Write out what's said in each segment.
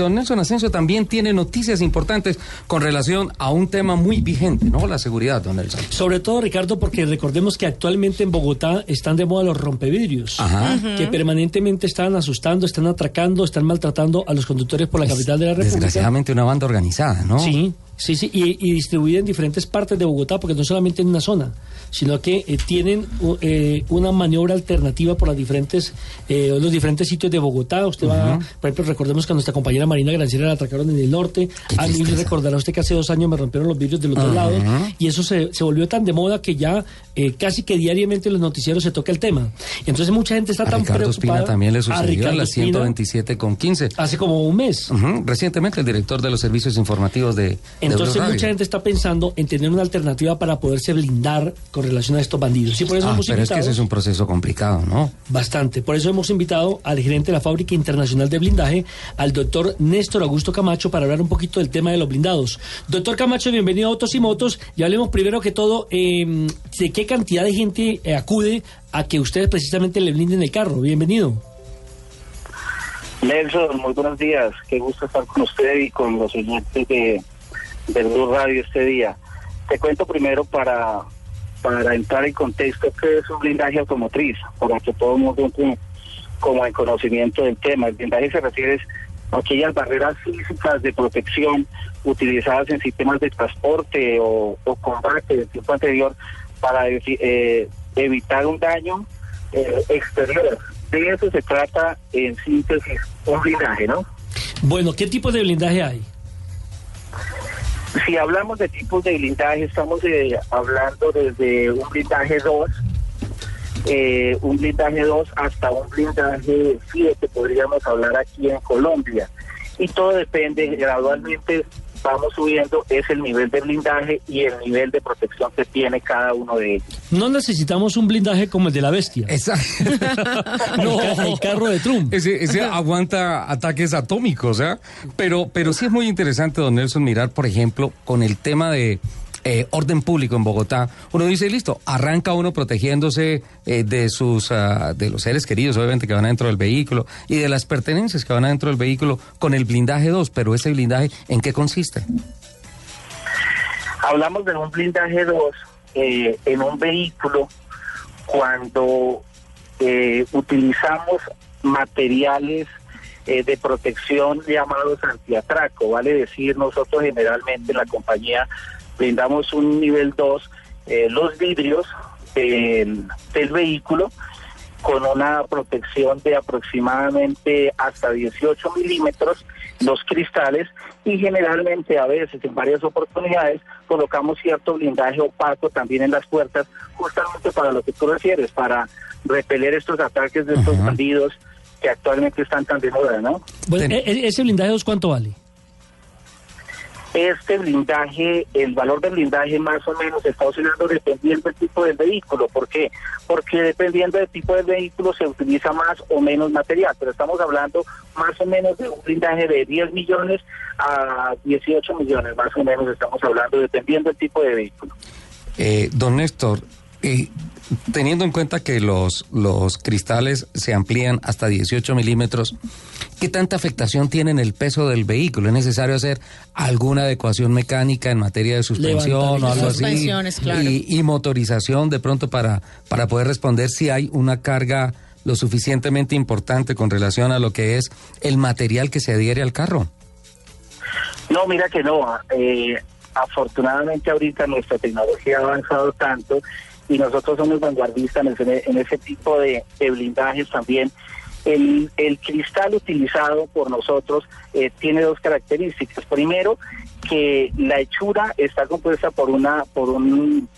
Don Nelson Asensio también tiene noticias importantes con relación a un tema muy vigente, ¿no? La seguridad, don Nelson. Sobre todo, Ricardo, porque recordemos que actualmente en Bogotá están de moda los rompevidrios, que permanentemente están asustando, están atracando, están maltratando a los conductores por la capital de la República. Desgraciadamente una banda organizada, ¿no? Sí, sí, sí, y, y distribuida en diferentes partes de Bogotá, porque no solamente en una zona sino que eh, tienen eh, una maniobra alternativa por las diferentes, eh, los diferentes sitios de Bogotá. Usted va, por ejemplo, recordemos que a nuestra compañera Marina Granciera la atracaron en el norte. A mí me recordará usted que hace dos años me rompieron los vidrios del otro lado y eso se, se, volvió tan de moda que ya casi que diariamente en los noticieros se toca el tema. Entonces mucha gente está tan Ricardo preocupada. también le sucedió a, la 127 con 15. Hace como un mes. Recientemente el director de los servicios informativos de... Entonces mucha gente está pensando en tener una alternativa para poderse blindar con relación a estos bandidos. Sí, por eso ah, hemos pero invitado, es que ese es un proceso complicado, ¿no? Bastante. Por eso hemos invitado al gerente de la Fábrica Internacional de Blindaje, al doctor Néstor Augusto Camacho, para hablar un poquito del tema de los blindados. Doctor Camacho, bienvenido a Autos y Motos. Y hablemos primero que todo eh, de qué cantidad de gente eh, acude a que ustedes precisamente le blinden el carro. Bienvenido. Nelson, muy buenos días. Qué gusto estar con usted y con los oyentes de, de Blue Radio este día. Te cuento primero para para entrar en contexto, que es un blindaje automotriz? Para que todo el mundo entre como en conocimiento del tema. El blindaje se refiere a aquellas barreras físicas de protección utilizadas en sistemas de transporte o, combate del tiempo anterior para eh, evitar un daño eh, exterior. De eso se trata en síntesis un blindaje, ¿no? Bueno, ¿qué tipo de blindaje hay? Si hablamos de tipos de blindaje, estamos eh, hablando desde un blindaje 2, eh, un blindaje 2 hasta un blindaje 7, podríamos hablar aquí en Colombia. Y todo depende gradualmente vamos subiendo es el nivel de blindaje y el nivel de protección que tiene cada uno de ellos. No necesitamos un blindaje como el de la bestia. Exacto. no, el, carro de Trump. Ese, aguanta ataques atómicos, ¿eh? Pero, pero sí es muy interesante, don Nelson, mirar, por ejemplo, con el tema de eh, orden público en Bogotá, uno dice, listo, arranca uno protegiéndose eh, de sus, ah, de los seres queridos, obviamente, que van adentro del vehículo, y de las pertenencias que van adentro del vehículo con el blindaje 2, pero ese blindaje, ¿en qué consiste? Hablamos de un blindaje 2 eh, en un vehículo cuando utilizamos materiales de protección llamados antiatraco, vale decir, nosotros generalmente la compañía brindamos un nivel 2, eh, los vidrios del, vehículo con una protección de aproximadamente hasta 18 milímetros los cristales y generalmente a veces en varias oportunidades colocamos cierto blindaje opaco también en las puertas justamente para lo que tú refieres, para repeler estos ataques de estos bandidos que actualmente están tan de moda, ¿no? Bueno, e-, e-, ¿ese blindaje cuánto vale? Este blindaje, el valor del blindaje más o menos está oscilando dependiendo del tipo del vehículo. ¿Por qué? Porque dependiendo del tipo del vehículo se utiliza más o menos material, pero estamos hablando más o menos de un blindaje de 10 millones a 18 millones, más o menos estamos hablando dependiendo del tipo de vehículo. Eh, don Néstor, eh, teniendo en cuenta que los, los cristales se amplían hasta 18 milímetros, ¿qué tanta afectación tiene en el peso del vehículo? ¿Es necesario hacer alguna adecuación mecánica en materia de suspensión o algo así? Y, motorización de pronto para, para poder responder si hay una carga lo suficientemente importante con relación a lo que es el material que se adhiere al carro. No, mira que no. Eh, afortunadamente ahorita nuestra tecnología ha avanzado tanto y nosotros somos vanguardistas en ese, tipo de, blindajes también. El, cristal utilizado por nosotros eh, tiene dos características. Primero, que la hechura está compuesta por una por un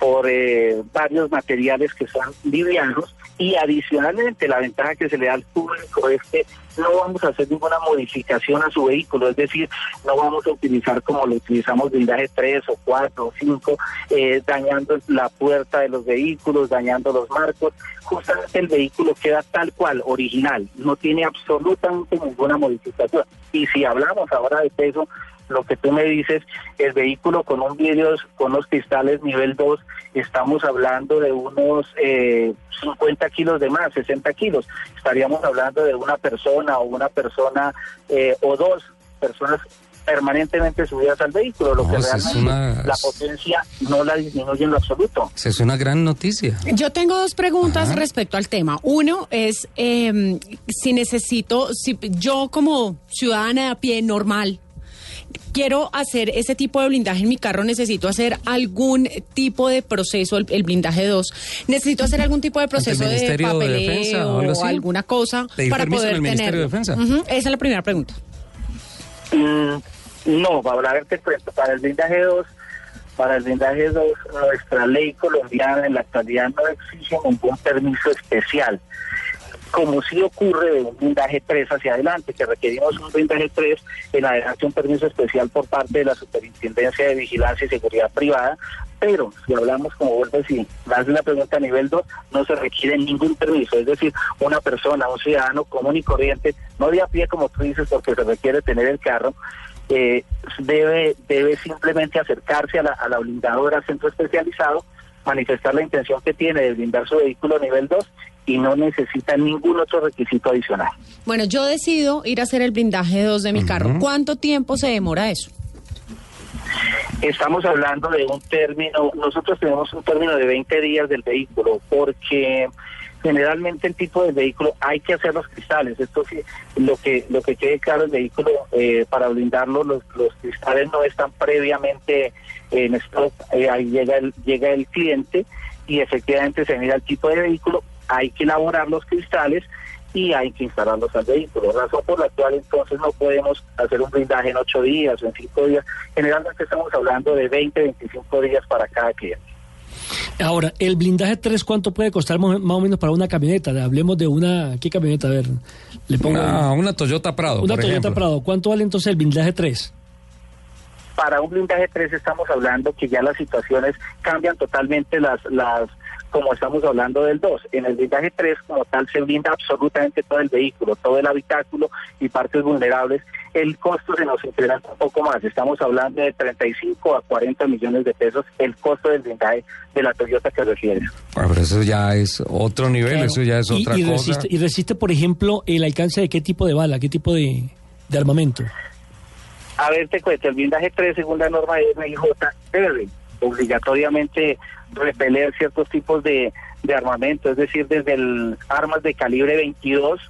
por eh, varios materiales que son livianos y adicionalmente la ventaja que se le da al público es que no vamos a hacer ninguna modificación a su vehículo, es decir, no vamos a utilizar como lo utilizamos blindaje 3 o 4 o 5, eh, dañando la puerta de los vehículos, dañando los marcos. Justamente el vehículo queda tal cual, original, no tiene absolutamente ninguna modificación. Y si hablamos ahora de peso, lo que tú me dices, el vehículo con un vidrio, con los cristales nivel 2, estamos hablando de unos eh, 50 kilos de más, 60 kilos. Estaríamos hablando de una persona o una persona eh, o dos personas permanentemente subidas al vehículo, lo que realmente la potencia no la disminuye en lo absoluto. Es una gran noticia. Yo tengo dos preguntas respecto al tema. Uno es em, si necesito, si yo como ciudadana de a pie normal, quiero hacer ese tipo de blindaje en mi carro, necesito hacer algún tipo de proceso, el, blindaje 2, necesito hacer algún tipo de proceso de papeleo o, alguna cosa para poder tener. De Defensa? Esa es la primera pregunta. Mm, no, para hablar para el blindaje 2, para el blindaje 2, nuestra ley colombiana en la actualidad no exige ningún permiso especial como si ocurre de un blindaje 3 hacia adelante, que requerimos un blindaje 3 en adelante un permiso especial por parte de la Superintendencia de Vigilancia y Seguridad Privada, pero si hablamos, como vuelvo si más de una pregunta a nivel 2, no se requiere ningún permiso, es decir, una persona, un ciudadano común y corriente, no de a pie como tú dices, porque se requiere tener el carro, eh, debe, debe simplemente acercarse a la, a la blindadora centro especializado, manifestar la intención que tiene de blindar su vehículo a nivel 2 y no necesita ningún otro requisito adicional. Bueno, yo decido ir a hacer el blindaje 2 de mi carro. ¿Cuánto tiempo se demora eso? Estamos hablando de un término, nosotros tenemos un término de 20 días del vehículo, porque generalmente el tipo de vehículo hay que hacer los cristales. Esto sí, lo que lo que quede claro el vehículo eh, para blindarlo, los, los cristales no están previamente en stock. Eh, ahí llega el llega el cliente y efectivamente se mira el tipo de vehículo hay que elaborar los cristales y hay que instalarlos al vehículo, razón por la cual entonces no podemos hacer un blindaje en ocho días o en cinco días. Generalmente estamos hablando de 20, 25 días para cada cliente. Ahora, el blindaje 3, ¿cuánto puede costar más o menos para una camioneta? Hablemos de una, ¿qué camioneta? A ver, le pongo... Una, Toyota Prado, Una Toyota Prado. ¿Cuánto vale entonces el blindaje 3? Para un blindaje 3 estamos hablando que ya las situaciones cambian totalmente las, las como estamos hablando del 2. En el blindaje 3, como tal, se blinda absolutamente todo el vehículo, todo el habitáculo y partes vulnerables. El costo se nos incrementa un poco más. Estamos hablando de 35 a 40 millones de pesos el costo del blindaje de la Toyota que refiere. Bueno, pero eso ya es otro nivel, eso ya es otra y cosa. Y resiste, por ejemplo, el alcance de qué tipo de bala, qué tipo de, de armamento. A ver, te cuento, el blindaje 3, según la norma de MIJ, debe obligatoriamente repeler ciertos tipos de, armamento, es decir, desde el armas de calibre 22,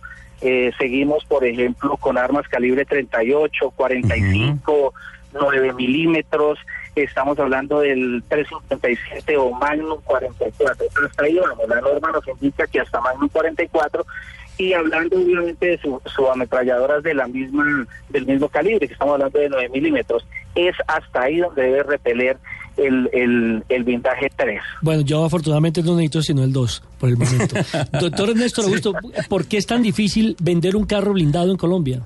eh, seguimos, por ejemplo, con armas calibre 38, 45, 9 milímetros, estamos hablando del 357 o Magnum 44. Hasta ahí vamos, la norma nos indica que hasta Magnum 44 y hablando obviamente de sus su ametralladoras de la misma, del mismo calibre, que estamos hablando de 9 milímetros, es hasta ahí donde debe repeler el, el, el blindaje 3. Bueno, yo afortunadamente no necesito sino el 2 por el momento. Doctor Ernesto Augusto, ¿por qué es tan difícil vender un carro blindado en Colombia?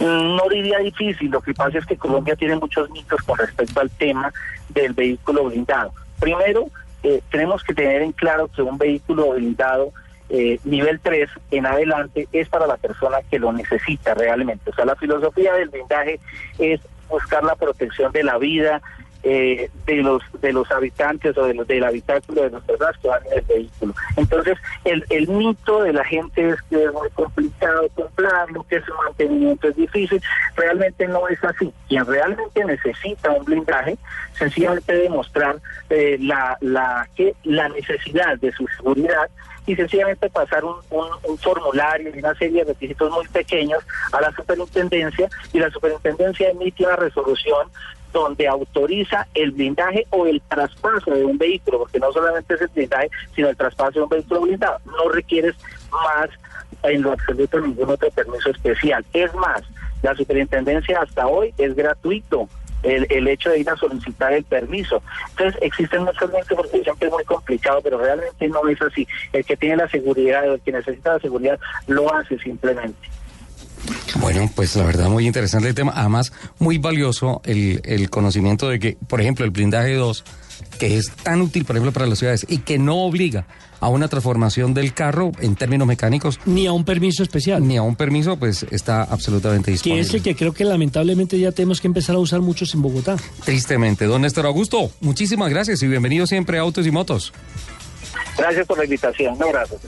No diría difícil, lo que pasa es que Colombia tiene muchos mitos con respecto al tema del vehículo blindado. Primero, eh, tenemos que tener en claro que un vehículo blindado eh, nivel 3 en adelante es para la persona que lo necesita realmente. O sea, la filosofía del blindaje es buscar la protección de la vida eh, de los de los habitantes o de los, del habitáculo de las personas que van en el vehículo. Entonces, el, el mito de la gente es que es muy complicado comprarlo, que su mantenimiento es difícil. Realmente no es así. Quien realmente necesita un blindaje, sencillamente demostrar eh, la, la, que, la necesidad de su seguridad y sencillamente pasar un, formulario y una serie de requisitos muy pequeños a la superintendencia y la superintendencia emite una resolución donde autoriza el blindaje o el traspaso de un vehículo, porque no solamente es el blindaje, sino el traspaso de un vehículo blindado. No requieres más en lo absoluto ningún otro permiso especial. Es más, la superintendencia hasta hoy es gratuito el, el hecho de ir a solicitar el permiso. Entonces existen muchos mitos porque siempre es muy complicado, pero realmente no es así. El que tiene la seguridad, el que necesita la seguridad, lo hace simplemente. Bueno, pues la verdad muy interesante el tema. Además, muy valioso el, el conocimiento de que, por ejemplo, el blindaje 2, que es tan útil, por ejemplo, para las ciudades y que no obliga a una transformación del carro en términos mecánicos. Ni a un permiso especial. Ni a un permiso, pues está absolutamente disponible. Que es el que creo que lamentablemente ya tenemos que empezar a usar muchos en Bogotá. Tristemente. Don Néstor Augusto, muchísimas gracias y bienvenido siempre a Autos y Motos. Gracias por la invitación. Un abrazo.